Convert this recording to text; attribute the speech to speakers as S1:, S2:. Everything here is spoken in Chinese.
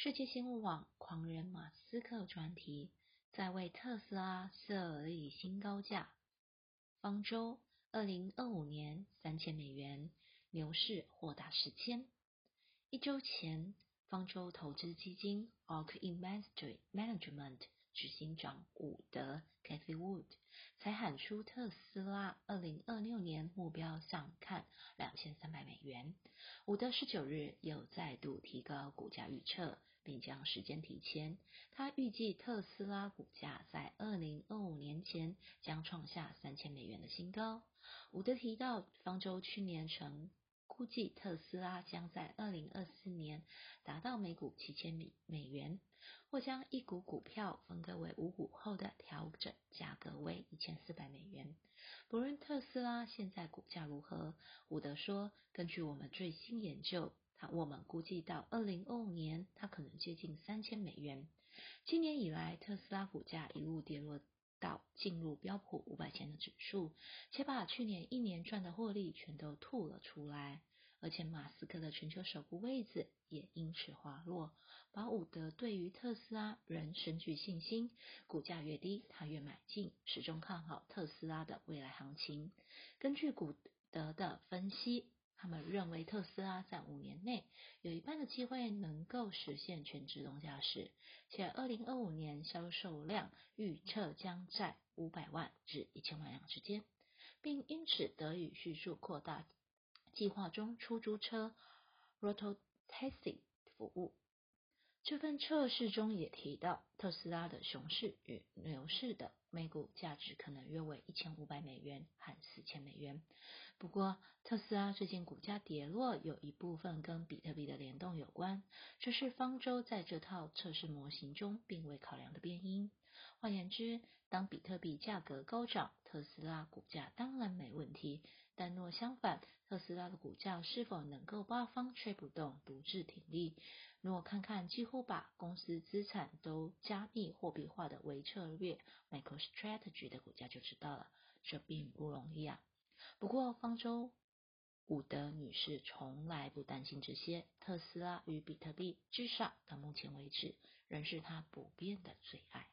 S1: 世界新闻网狂人马斯克专题在为特斯拉设立新高价，方舟二零二五年三千美元，牛市或达四千。一周前，方舟投资基金 Ark Investment Management 执行长伍德 Cathy Wood 才喊出特斯拉二零二六年目标上看两千三百美元。伍德十九日又再度提高股价预测。并将时间提前。他预计特斯拉股价在二零二五年前将创下三千美元的新高。伍德提到，方舟去年成估计特斯拉将在二零二四年达到每股七千美美元，或将一股股票分割为五股后的调整价格为一千四百美元。不论特斯拉现在股价如何，伍德说，根据我们最新研究。他我们估计到二零二五年，它可能接近三千美元。今年以来，特斯拉股价一路跌落到进入标普五百前的指数，且把去年一年赚的获利全都吐了出来。而且，马斯克的全球首富位置也因此滑落。把伍德对于特斯拉仍深具信心，股价越低，他越买进，始终看好特斯拉的未来行情。根据古德的分析。他们认为特斯拉在五年内有一半的机会能够实现全自动驾驶，且二零二五年销售量预测将在五百万至一千万辆之间，并因此得以迅速扩大计划中出租车 （Rototaxi） 服务。这份测试中也提到，特斯拉的熊市与牛市的每股价值可能约为一千五百美元和四千美元。不过，特斯拉最近股价跌落，有一部分跟比特币的联动有关，这是方舟在这套测试模型中并未考量的变因。换言之，当比特币价格高涨，特斯拉股价当然没问题；但若相反，特斯拉的股价是否能够八方吹不动，独自挺立？若看看几乎把公司资产都加密货币化的微策略 （MicroStrategy） 的股价就知道了，这并不容易啊。不过，方舟伍德女士从来不担心这些。特斯拉与比特币至少到目前为止仍是她不变的最爱。